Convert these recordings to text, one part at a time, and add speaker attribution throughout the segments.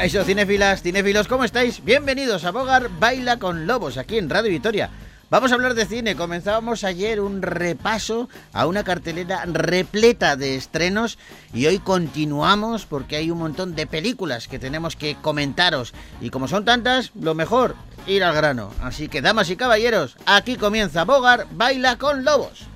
Speaker 1: Caixo Cinefilas, Cinefilos, ¿cómo estáis? Bienvenidos a Bogar Baila con Lobos, aquí en Radio Vitoria. Vamos a hablar de cine. Comenzábamos ayer un repaso a una cartelera repleta de estrenos y hoy continuamos porque hay un montón de películas que tenemos que comentaros. Y como son tantas, lo mejor, ir al grano. Así que, damas y caballeros, aquí comienza Bogar Baila con Lobos.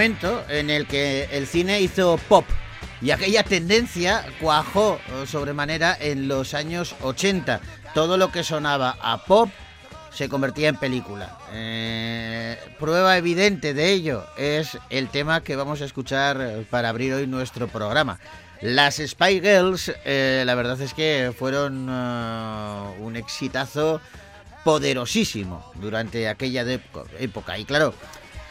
Speaker 1: En el que el cine hizo pop y aquella tendencia cuajó eh, sobremanera en los años 80. Todo lo que sonaba a pop se convertía en película. Eh, prueba evidente de ello es el tema que vamos a escuchar para abrir hoy nuestro programa. Las Spy Girls, eh, la verdad es que fueron un exitazo poderosísimo durante aquella época. Y claro,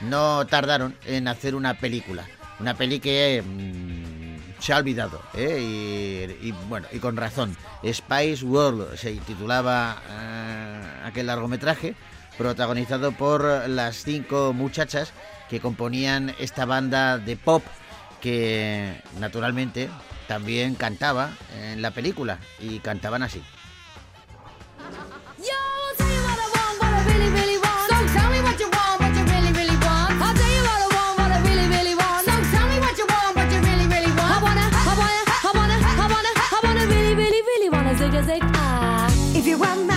Speaker 1: no tardaron en hacer una película. Una peli que mm, se ha olvidado, ¿eh? y, bueno, y con razón. Spice World se titulaba eh, aquel largometraje, protagonizado por las cinco muchachas que componían esta banda de pop que naturalmente también cantaba en la película y cantaban así.
Speaker 2: music. Ah,
Speaker 3: if you want my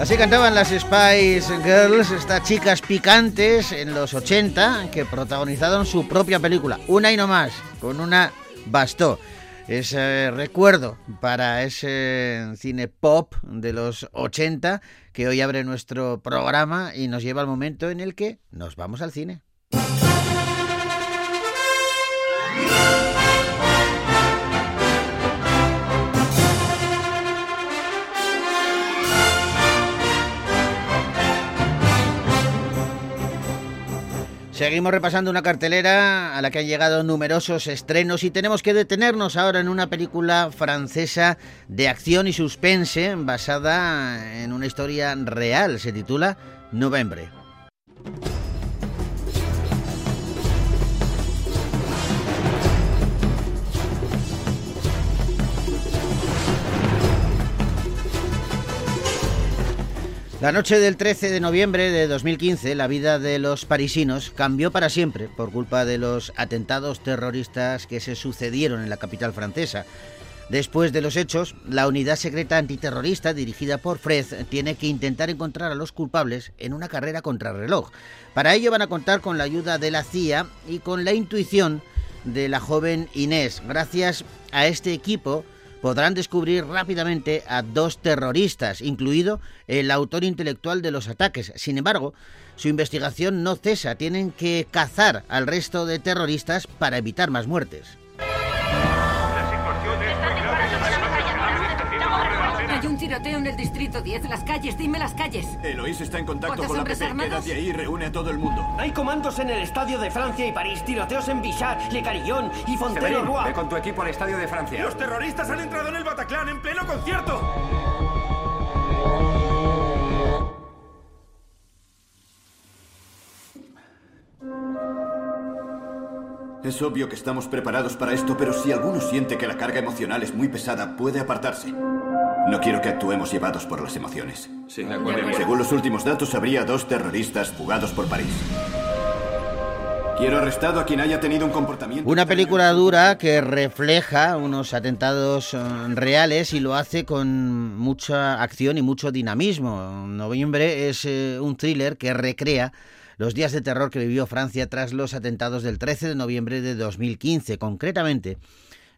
Speaker 1: Así cantaban las Spice Girls, estas chicas picantes en los 80 que protagonizaron su propia película, una y no más, con una bastó. Ese recuerdo para ese cine pop de los 80 que hoy abre nuestro programa y nos lleva al momento en el que nos vamos al cine. Seguimos repasando una cartelera a la que han llegado numerosos estrenos y tenemos que detenernos ahora en una película francesa de acción y suspense basada en una historia real. Se titula Novembre. La noche del 13 de noviembre de 2015, la vida de los parisinos cambió para siempre por culpa de los atentados terroristas que se sucedieron en la capital francesa. Después de los hechos, la unidad secreta antiterrorista dirigida por Fred tiene que intentar encontrar a los culpables en una carrera contrarreloj. Para ello van a contar con la ayuda de la CIA y con la intuición de la joven Inés. Gracias a este equipo, podrán descubrir rápidamente a dos terroristas, incluido el autor intelectual de los ataques. Sin embargo, su investigación no cesa, tienen que cazar al resto de terroristas para evitar más muertes.
Speaker 4: Tiroteo en el distrito 10. Las calles, dime las calles.
Speaker 5: Eloís está en contacto con la PP. Quédate ahí y reúne a todo el mundo.
Speaker 6: Hay comandos en el estadio de Francia y París. Tiroteos en Bichard, Le Carillon y Fontaine-Roi.
Speaker 7: Ve con tu equipo al estadio de Francia.
Speaker 8: Los terroristas han entrado en el Bataclan en pleno concierto.
Speaker 5: Es obvio que estamos preparados para esto, pero si alguno siente que la carga emocional es muy pesada, puede apartarse. No quiero que actuemos llevados por las emociones.
Speaker 7: Sí, de acuerdo.
Speaker 5: Según los últimos datos, habría dos terroristas fugados por París. Quiero arrestado a quien haya tenido un comportamiento.
Speaker 1: Una película dura que refleja unos atentados eh, reales y lo hace con mucha acción y mucho dinamismo. Noviembre es eh, un thriller que recrea los días de terror que vivió Francia tras los atentados del 13 de noviembre de 2015. Concretamente,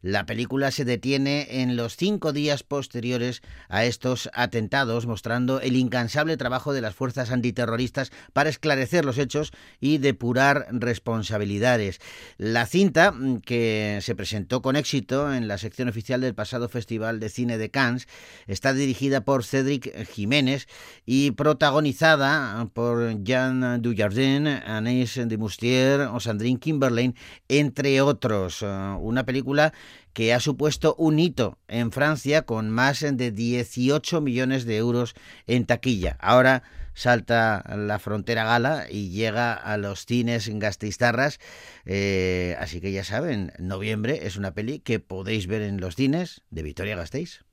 Speaker 1: la película se detiene en los cinco días posteriores a estos atentados, mostrando el incansable trabajo de las fuerzas antiterroristas para esclarecer los hechos y depurar responsabilidades. La cinta, mm, que se presentó con éxito en la sección oficial del pasado Festival de Cine de Cannes, está dirigida por Cédric Jiménez y protagonizada por Jean Dujardin, Anais de Moustier o Sandrine Kimberlain, entre otros. Uh, una película que ha supuesto un hito en Francia con más de 18 millones de euros en taquilla. Ahora salta la frontera gala y llega a los cines en Gastistarras. Eh, así que ya saben, noviembre es una peli que podéis ver en los cines de Victoria Gasteiz.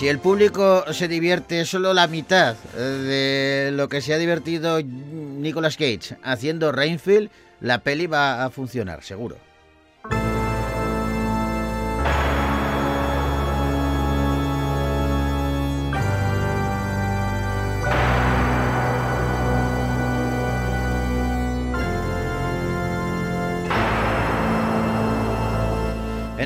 Speaker 1: Si el público se divierte solo la mitad de lo que se ha divertido Nicolas Cage haciendo Rainfield, la peli va a funcionar, seguro.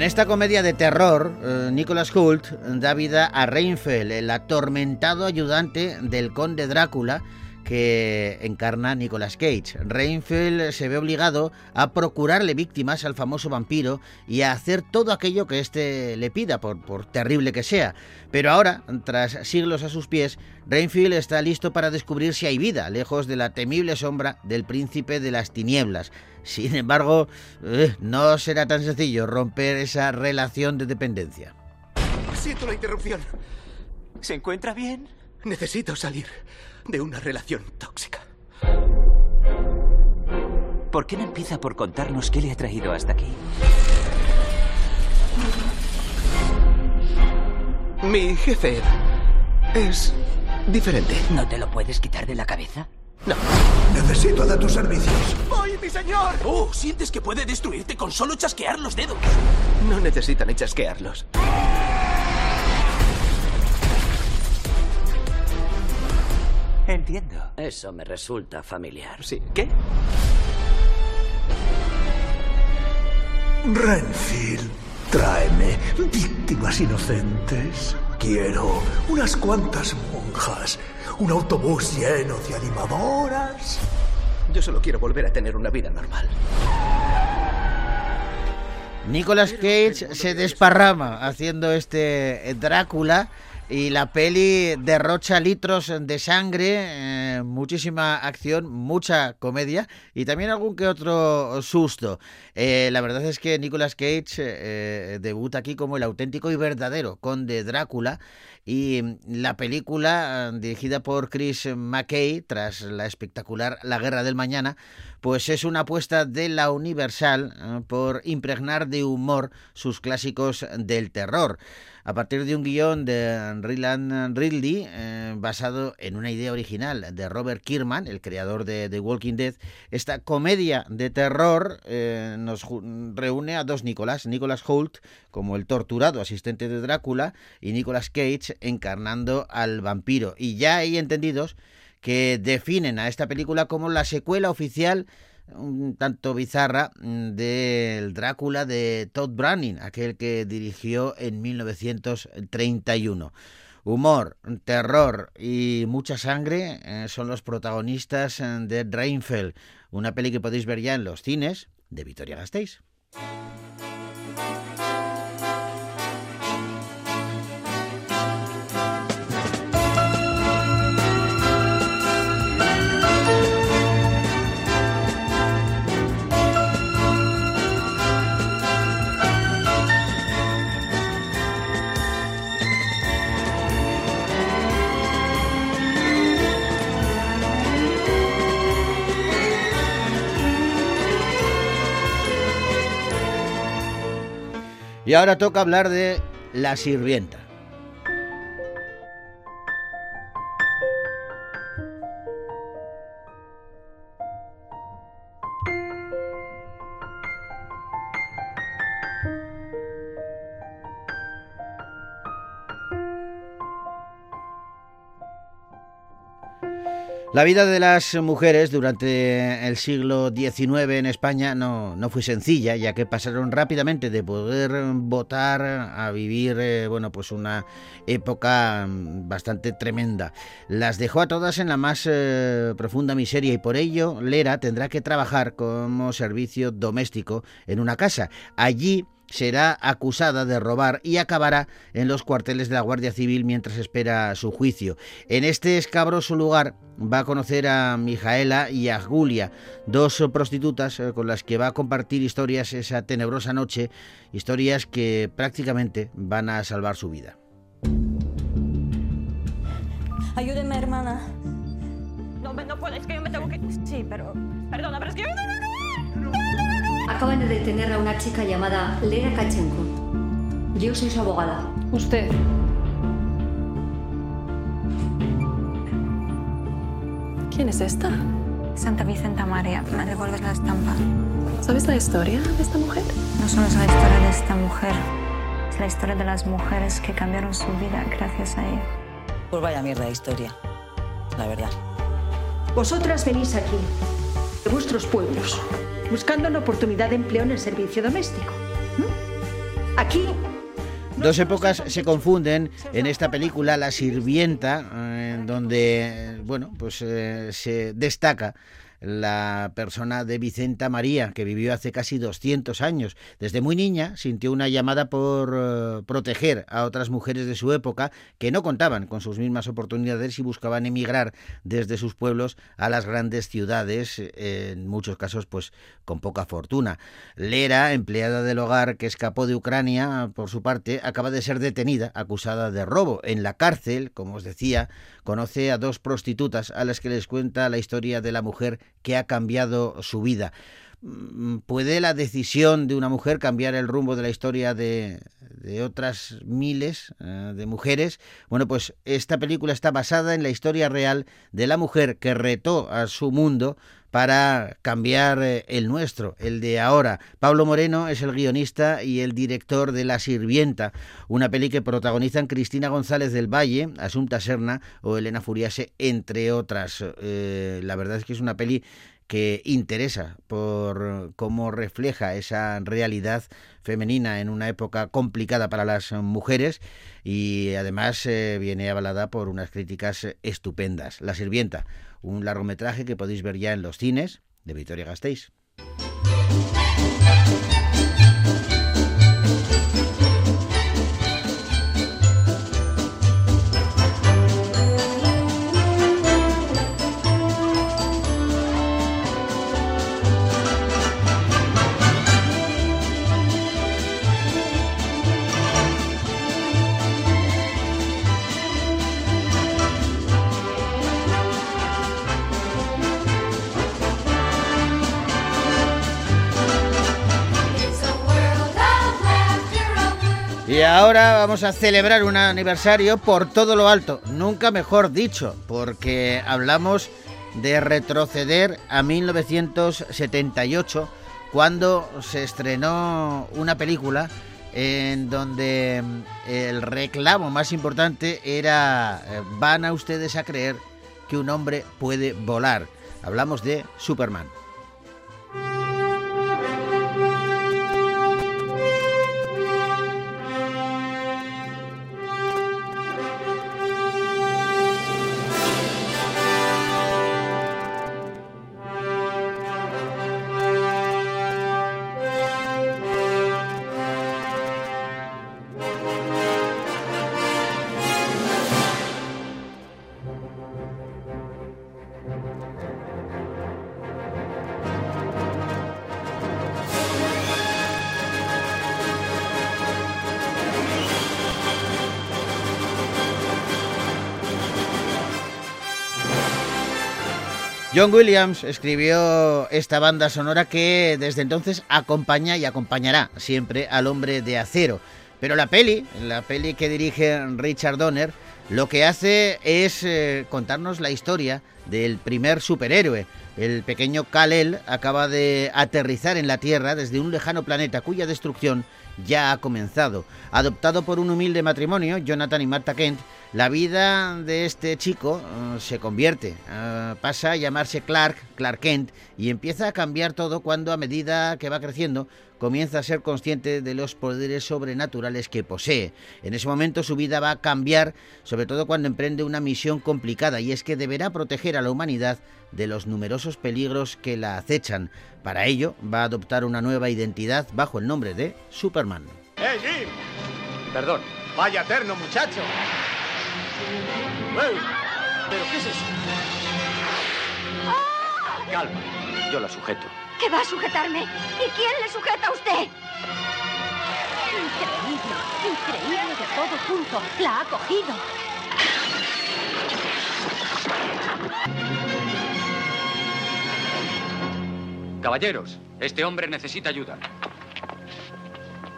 Speaker 1: Esta comedia de terror, eh, Nicholas Hoult da vida a Reinfeld, el atormentado ayudante del conde Drácula que encarna Nicolas Cage. Reinfeld se ve obligado a procurarle víctimas al famoso vampiro y a hacer todo aquello que éste le pida, por, por terrible que sea. Pero ahora, tras siglos a sus pies, Reinfeld está listo para descubrir si hay vida, lejos de la temible sombra del príncipe de las tinieblas. Sin embargo, eh, no será tan sencillo romper esa relación de dependencia.
Speaker 8: Siento la interrupción.
Speaker 6: ¿Se encuentra bien?
Speaker 8: Necesito salir de una relación tóxica.
Speaker 6: ¿Por qué no empieza por contarnos qué le ha traído hasta aquí?
Speaker 8: Mi jefe es diferente.
Speaker 6: ¿No te lo puedes quitar de la cabeza?
Speaker 8: No.
Speaker 9: Necesito de tus servicios.
Speaker 8: ¡Voy, mi señor!
Speaker 10: Oh, ¿sientes que puede destruirte con solo chasquear los dedos?
Speaker 8: No necesitan chasquearlos.
Speaker 6: Entiendo.
Speaker 11: Eso me resulta familiar.
Speaker 8: Sí. ¿Qué?
Speaker 9: Renfield, tráeme víctimas inocentes. Quiero unas cuantas monjas, un autobús lleno de animadoras.
Speaker 8: Yo solo quiero volver a tener una vida normal.
Speaker 1: Nicolas Cage se desparrama haciendo este Drácula y la peli derrocha litros de sangre, eh, muchísima acción, mucha comedia y también algún que otro susto. Eh, la verdad es que Nicolas Cage eh, debuta aquí como el auténtico y verdadero conde Drácula y la película dirigida por Chris McKay tras la espectacular La Guerra del Mañana pues es una apuesta de la Universal por impregnar de humor sus clásicos del terror a partir de un guion de Ryland Ridley eh, basado en una idea original de Robert Kierman, el creador de The Walking Dead. Esta comedia de terror eh, nos reúne a dos Nicolas, Nicolas Holt como el torturado asistente de Drácula y Nicolas Cage encarnando al vampiro. Y ya hay entendidos que definen a esta película como la secuela oficial un tanto bizarra mm, del Drácula de Todd Browning, aquel que dirigió en 1931. Humor, terror y mucha sangre eh, son los protagonistas eh, de Reinfeld, una peli que podéis ver ya en los cines de Vitoria Gasteiz. Y ahora toca hablar de La Sirvienta. La vida de las mujeres durante el siglo XIX en España no, no, fue sencilla, ya que pasaron rápidamente de poder votar a vivir, eh, bueno, pues una época bastante tremenda. Las dejó a todas en la más eh, profunda miseria y por ello Lera tendrá que trabajar como servicio doméstico en una casa. Allí será acusada de robar y acabará en los cuarteles de la Guardia Civil mientras espera su juicio. En este escabroso lugar va a conocer a Mijaela y a Julia, dos prostitutas eh, con las que va a compartir historias esa tenebrosa noche, historias que prácticamente van a salvar su vida.
Speaker 12: Ayúdeme, hermana.
Speaker 13: No, no puedes, que yo me tengo que... Sí, pero... Perdona, pero es que yo...
Speaker 14: Acaban de detener a una chica llamada Lera Kachenko. Yo soy su abogada.
Speaker 12: ¿Usted? ¿Quién es esta?
Speaker 13: Santa Vicenta María, me devuelves la estampa.
Speaker 12: ¿Sabes la historia de esta mujer?
Speaker 13: No solo es la historia de esta mujer, es la historia de las mujeres que cambiaron su vida gracias a ella.
Speaker 15: Pues vaya mierda de historia, la verdad.
Speaker 16: Vosotras venís aquí, de vuestros pueblos, buscando una oportunidad de empleo en el servicio doméstico. ¿Mm? Aquí
Speaker 1: Dos épocas se confunden en esta película, La Sirvienta, eh, donde, bueno, pues eh, se destaca la persona de Vicenta María, que vivió hace casi 200 años. Desde muy niña sintió una llamada por eh, proteger a otras mujeres de su época que no contaban con sus mismas oportunidades y buscaban emigrar desde sus pueblos a las grandes ciudades, en muchos casos pues con poca fortuna. Lera, empleada del hogar que escapó de Ucrania, por su parte, acaba de ser detenida, acusada de robo. En la cárcel, como os decía, conoce a dos prostitutas a las que les cuenta la historia de la mujer que ha cambiado su vida. Mm, ¿Puede la decisión de una mujer cambiar el rumbo de la historia de, otras miles eh, de mujeres? Bueno, pues esta película está basada en la historia real de la mujer que retó a su mundo para cambiar eh, el nuestro, el de ahora. Pablo Moreno es el guionista y el director de La Sirvienta, una peli que protagonizan Cristina González del Valle, Asunta Serna o Elena Furiase, entre otras. Eh, la verdad es que es una peli que interesa por cómo refleja esa realidad femenina en una época complicada para las mujeres y además eh, viene avalada por unas críticas estupendas. La Sirvienta, un largometraje que podéis ver ya en los cines de Victoria Gasteiz. Ahora vamos a celebrar un aniversario por todo lo alto, nunca mejor dicho, porque hablamos de retroceder a 1978, cuando se estrenó una película en donde el reclamo más importante era eh, van a ustedes a creer que un hombre puede volar. Hablamos de Superman. John Williams escribió esta banda sonora que desde entonces acompaña y acompañará siempre al hombre de acero. Pero la peli, la peli que dirige Richard Donner, lo que hace es eh, contarnos la historia del primer superhéroe. El pequeño Kal-El acaba de aterrizar en la Tierra desde un lejano planeta cuya destrucción ya ha comenzado. Adoptado por un humilde matrimonio, Jonathan y Martha Kent, la vida de este chico uh, se convierte, uh, pasa a llamarse Clark, Clark Kent, y empieza a cambiar todo cuando a medida que va creciendo comienza a ser consciente de los poderes sobrenaturales que posee. En ese momento su vida va a cambiar, sobre todo cuando emprende una misión complicada, y es que deberá proteger a la humanidad de los numerosos peligros que la acechan. Para ello va a adoptar una nueva identidad bajo el nombre de Superman.
Speaker 17: ¡Eh, Jim!
Speaker 7: Perdón.
Speaker 17: Vaya eterno, muchacho. ¿Pero qué es eso?
Speaker 7: Calma, yo la sujeto.
Speaker 18: ¿Qué va a sujetarme? ¿Y quién le sujeta a usted? Increíble, increíble de todo junto. La ha cogido.
Speaker 7: Caballeros, este hombre necesita ayuda.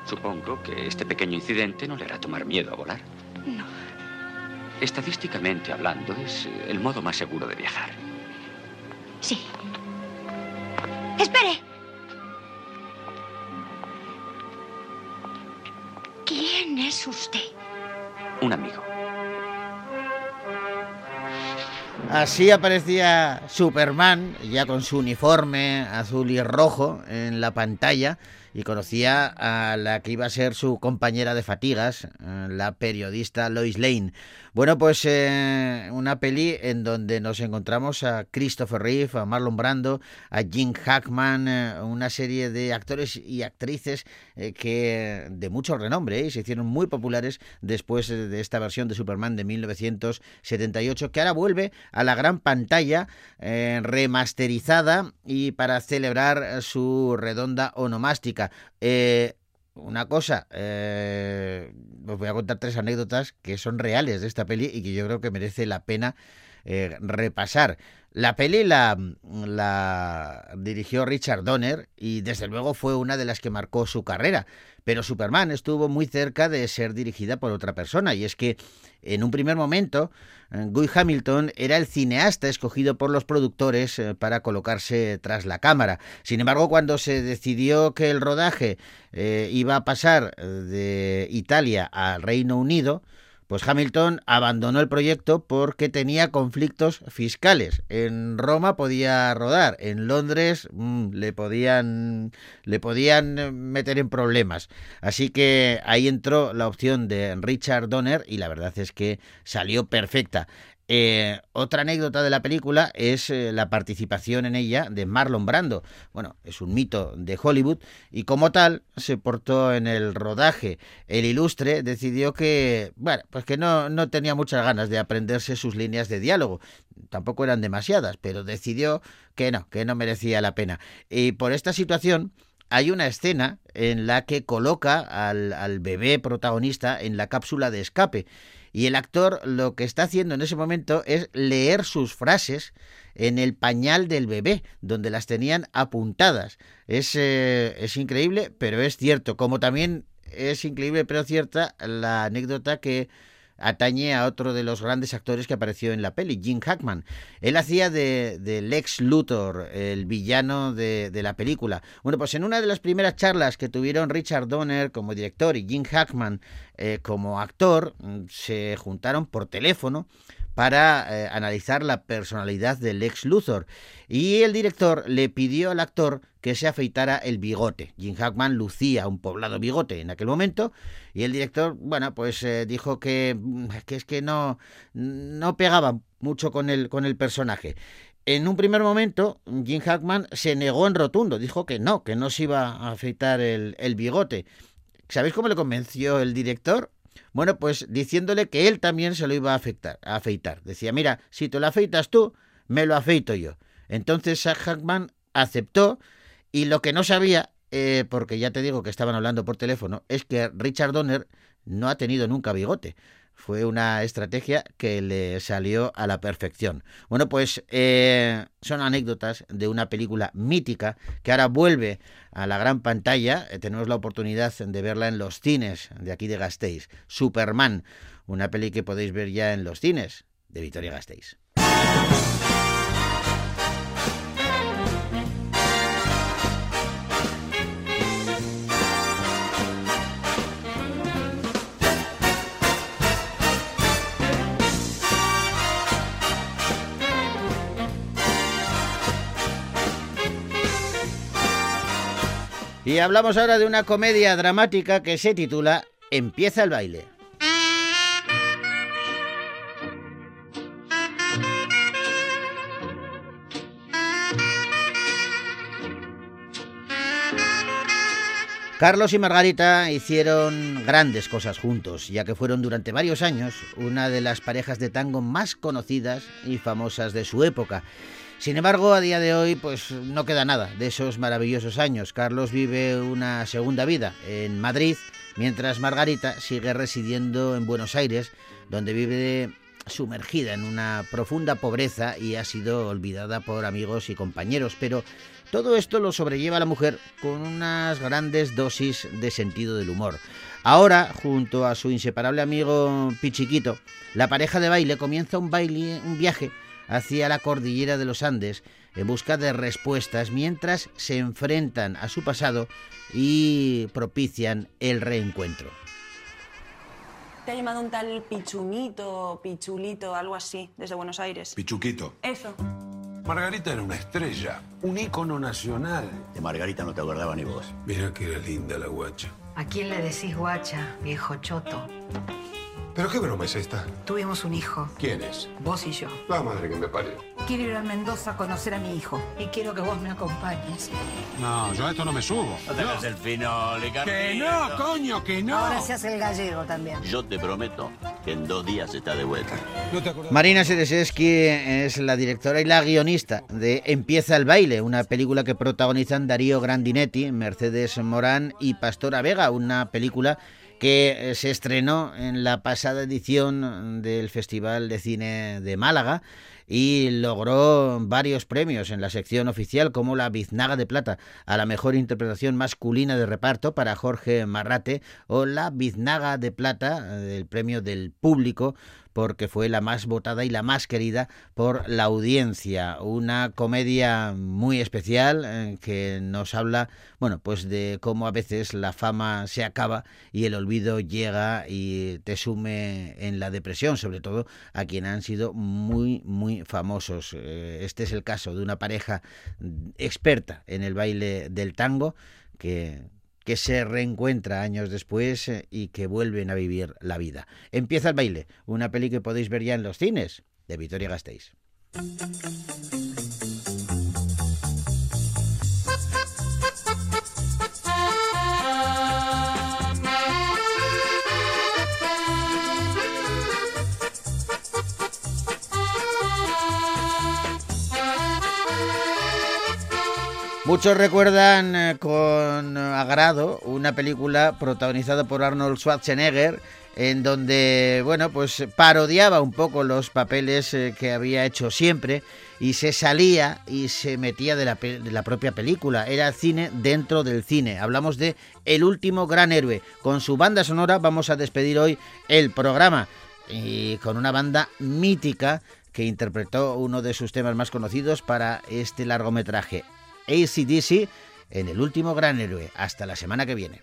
Speaker 7: Supongo que este pequeño incidente no le hará tomar miedo a volar.
Speaker 18: No.
Speaker 7: Estadísticamente hablando, es el modo más seguro de viajar.
Speaker 18: Sí. Espere. ¿Quién es usted?
Speaker 7: Un amigo.
Speaker 1: Así aparecía Superman, ya con su uniforme azul y rojo en la pantalla, y conocía a la que iba a ser su compañera de fatigas, eh, la periodista Lois Lane. Bueno, pues eh, una peli en donde nos encontramos a Christopher Reeve, a Marlon Brando, a Jim Hackman, eh, una serie de actores y actrices que de mucho renombre y se hicieron muy populares después de esta versión de Superman de 1978, que ahora vuelve a la gran pantalla remasterizada y para celebrar su redonda onomástica. Una cosa, eh, os voy a contar tres anécdotas que son reales de esta peli y que yo creo que merece la pena eh, repasar. La peli la, la dirigió Richard Donner y desde luego fue una de las que marcó su carrera. Pero Superman estuvo muy cerca de ser dirigida por otra persona y es que en un primer momento eh, Guy Hamilton era el cineasta escogido por los productores eh, para colocarse tras la cámara. Sin embargo, cuando se decidió que el rodaje iba a pasar de Italia al Reino Unido, Pues Hamilton abandonó el proyecto porque tenía conflictos fiscales. En Roma podía rodar, en Londres mmm, le podían le podían meter en problemas. Así que ahí entró la opción de Richard Donner y la verdad es que salió perfecta. Eh, otra anécdota de la película es eh, la participación en ella de Marlon Brando. Bueno, es un mito de Hollywood y como tal se portó en el rodaje. El ilustre decidió que, bueno, pues que no, no tenía muchas ganas de aprenderse sus líneas de diálogo. Tampoco eran demasiadas, pero decidió que no, que no merecía la pena. Y por esta situación hay una escena en la que coloca al, al bebé protagonista en la cápsula de escape y el actor lo que está haciendo en ese momento es leer sus frases en el pañal del bebé, donde las tenían apuntadas. Es, eh, es increíble, pero es cierto. Como también es increíble, pero cierta, la anécdota que atañe a otro de los grandes actores que apareció en la peli, Jim Hackman. Él hacía de, de Lex Luthor, el villano de, de, la película. Bueno, pues en una de las primeras charlas que tuvieron Richard Donner como director y Jim Hackman eh, como actor, se juntaron por teléfono para eh, analizar la personalidad del ex Luthor. Y el director le pidió al actor que se afeitara el bigote. Jim Hackman lucía un poblado bigote en aquel momento y el director, bueno, pues eh, dijo que, que, es que no, no pegaba mucho con el, con el personaje. En un primer momento, Jim Hackman se negó en rotundo, dijo que no, que no se iba a afeitar el, el bigote. ¿Sabéis cómo le convenció el director? Bueno, pues diciéndole que él también se lo iba a, afectar, afeitar. Decía, mira, si te lo afeitas tú, me lo afeito yo. Entonces Hackman aceptó y lo que no sabía, eh, porque ya te digo que estaban hablando por teléfono, es que Richard Donner no ha tenido nunca bigote. Fue una estrategia que le salió a la perfección. Bueno, pues eh, son anécdotas de una película mítica que ahora vuelve a la gran pantalla. Eh, tenemos la oportunidad de verla en los cines de aquí de Gasteiz. Superman, una peli que podéis ver ya en los cines de Vitoria Gasteiz. Y hablamos ahora de una comedia dramática que se titula Empieza el baile. Carlos y Margarita hicieron grandes cosas juntos, ya que fueron durante varios años una de las parejas de tango más conocidas y famosas de su época. Sin embargo, a día de hoy, pues no queda nada de esos maravillosos años. Carlos vive una segunda vida en Madrid, mientras Margarita sigue residiendo en Buenos Aires, donde vive sumergida en una profunda pobreza y ha sido olvidada por amigos y compañeros. Pero todo esto lo sobrelleva la mujer con unas grandes dosis de sentido del humor. Ahora, junto a su inseparable amigo Pichiquito, la pareja de baile comienza un baile, un viaje hacia la cordillera de los Andes en busca de respuestas mientras se enfrentan a su pasado y propician el reencuentro.
Speaker 19: Te ha llamado un tal Pichunito, Pichulito, algo así, desde Buenos Aires.
Speaker 20: Pichuquito.
Speaker 19: Eso.
Speaker 20: Margarita era una estrella, un ícono nacional.
Speaker 21: De Margarita no te acordaba ni vos.
Speaker 20: Mira que era linda la guacha.
Speaker 4: ¿A quién le decís guacha, viejo choto?
Speaker 20: ¿Pero qué broma es esta?
Speaker 4: Tuvimos un hijo.
Speaker 20: ¿Quién es?
Speaker 4: Vos y yo.
Speaker 20: La madre que me parió.
Speaker 4: Quiero ir a Mendoza a conocer a mi hijo. Y quiero que vos me acompañes.
Speaker 20: No, yo a esto no me subo.
Speaker 21: No te hagas el fino,
Speaker 20: Que no, coño, que no.
Speaker 4: Ahora se hace el gallego también.
Speaker 21: Yo te prometo que en dos días está de vuelta.
Speaker 20: ¿No te?
Speaker 1: Marina Sereseski es la directora y la guionista de Empieza el baile, una película que protagonizan Darío Grandinetti, Mercedes Morán y Pastora Vega, una película que se estrenó en la pasada edición del Festival de Cine de Málaga y logró varios premios en la sección oficial como la Biznaga de Plata a la mejor interpretación masculina de reparto para Jorge Marrate o la Biznaga de Plata del premio del público porque fue la más votada y la más querida por la audiencia. Una comedia muy especial eh, que nos habla, bueno, pues de cómo a veces la fama se acaba y el olvido llega y te sume en la depresión, sobre todo a quien han sido muy, muy famosos. Eh, este es el caso de una pareja experta en el baile del tango que que se reencuentra años después eh, y que vuelven a vivir la vida. Empieza el baile, una peli que podéis ver ya en los cines de Vitoria Gasteiz. Muchos recuerdan eh, con agrado una película protagonizada por Arnold Schwarzenegger en donde, bueno, pues parodiaba un poco los papeles eh, que había hecho siempre y se salía y se metía de la, de la, propia película. Era cine dentro del cine. Hablamos de El último gran héroe. Con su banda sonora vamos a despedir hoy el programa y con una banda mítica que interpretó uno de sus temas más conocidos para este largometraje, ACDC en el último gran héroe. Hasta la semana que viene.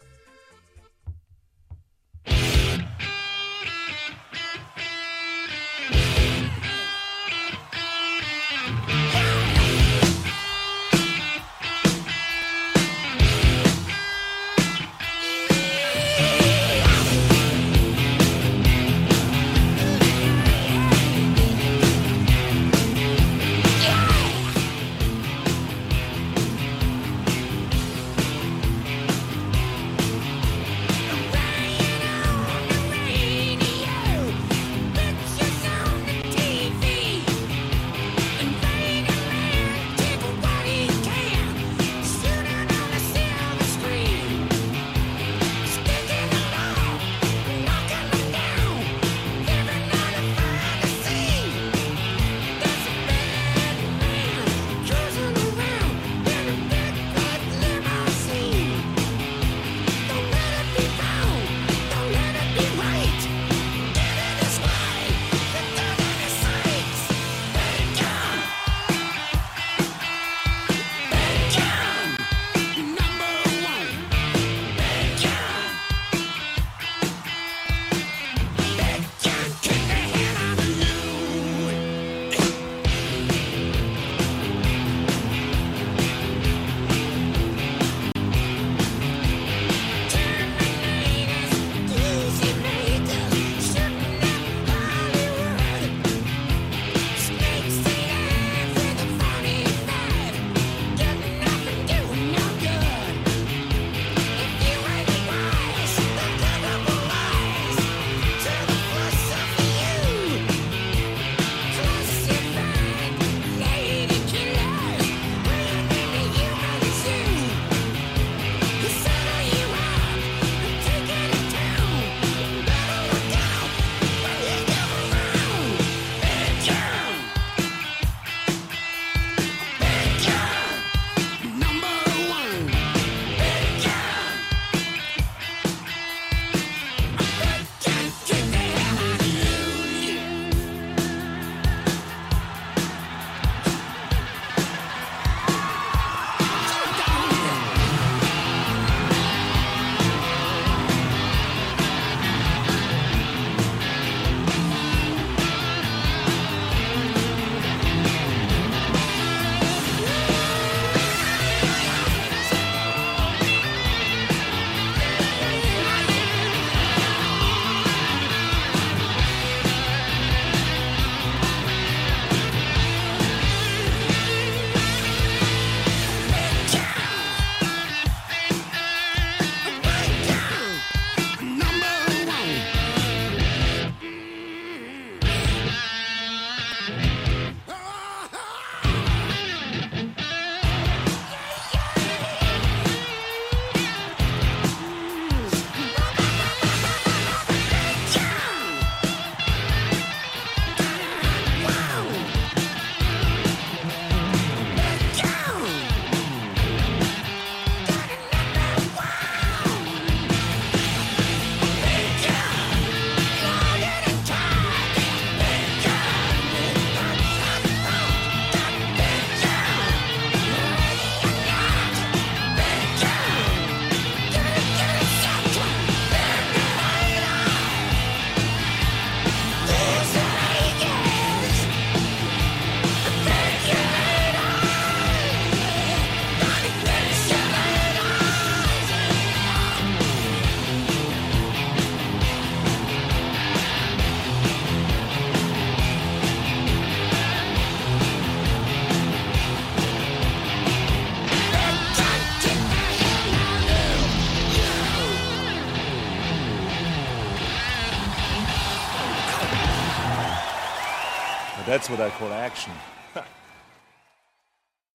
Speaker 22: That's what I call action.